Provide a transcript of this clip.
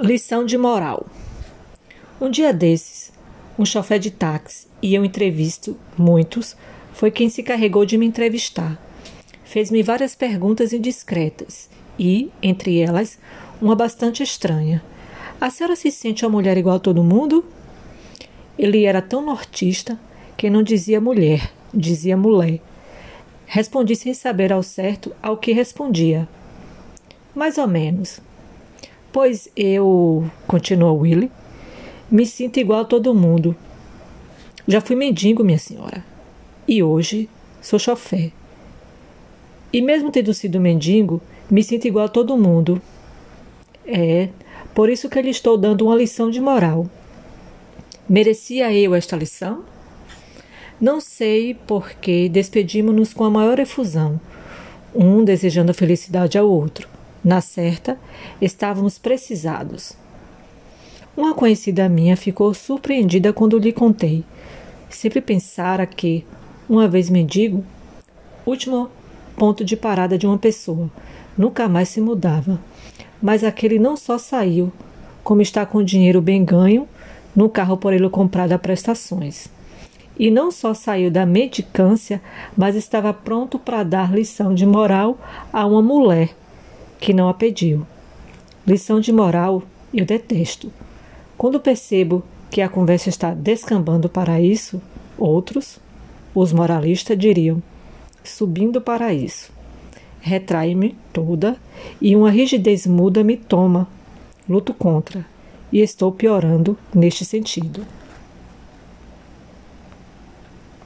Lição de moral. Um dia desses, um chofé de táxi e eu entrevisto muitos, foi quem se carregou de me entrevistar. Fez-me várias perguntas indiscretas e, entre elas, uma bastante estranha. A senhora se sente uma mulher igual a todo mundo? Ele era tão nortista que não dizia mulher, dizia mulher. Respondi sem saber ao certo ao que respondia. Mais ou menos. Pois eu, continuou Willie, me sinto igual a todo mundo. Já fui mendigo, minha senhora. E hoje sou chofé. E mesmo tendo sido mendigo, me sinto igual a todo mundo. É, por isso que lhe estou dando uma lição de moral. Merecia eu esta lição? Não sei porque despedimos-nos com a maior efusão, um desejando a felicidade ao outro. Na certa, estávamos precisados. Uma conhecida minha ficou surpreendida quando lhe contei. Sempre pensara que, uma vez mendigo, último ponto de parada de uma pessoa, nunca mais se mudava. Mas aquele não só saiu, como está com dinheiro bem ganho no carro por ele comprado a prestações. E não só saiu da mendicância, mas estava pronto para dar lição de moral a uma mulher que não a pediu. Lição de moral eu detesto. Quando percebo que a conversa está descambando para isso, outros, os moralistas, diriam: subindo para isso. Retrai-me toda e uma rigidez muda me toma. Luto contra e estou piorando neste sentido.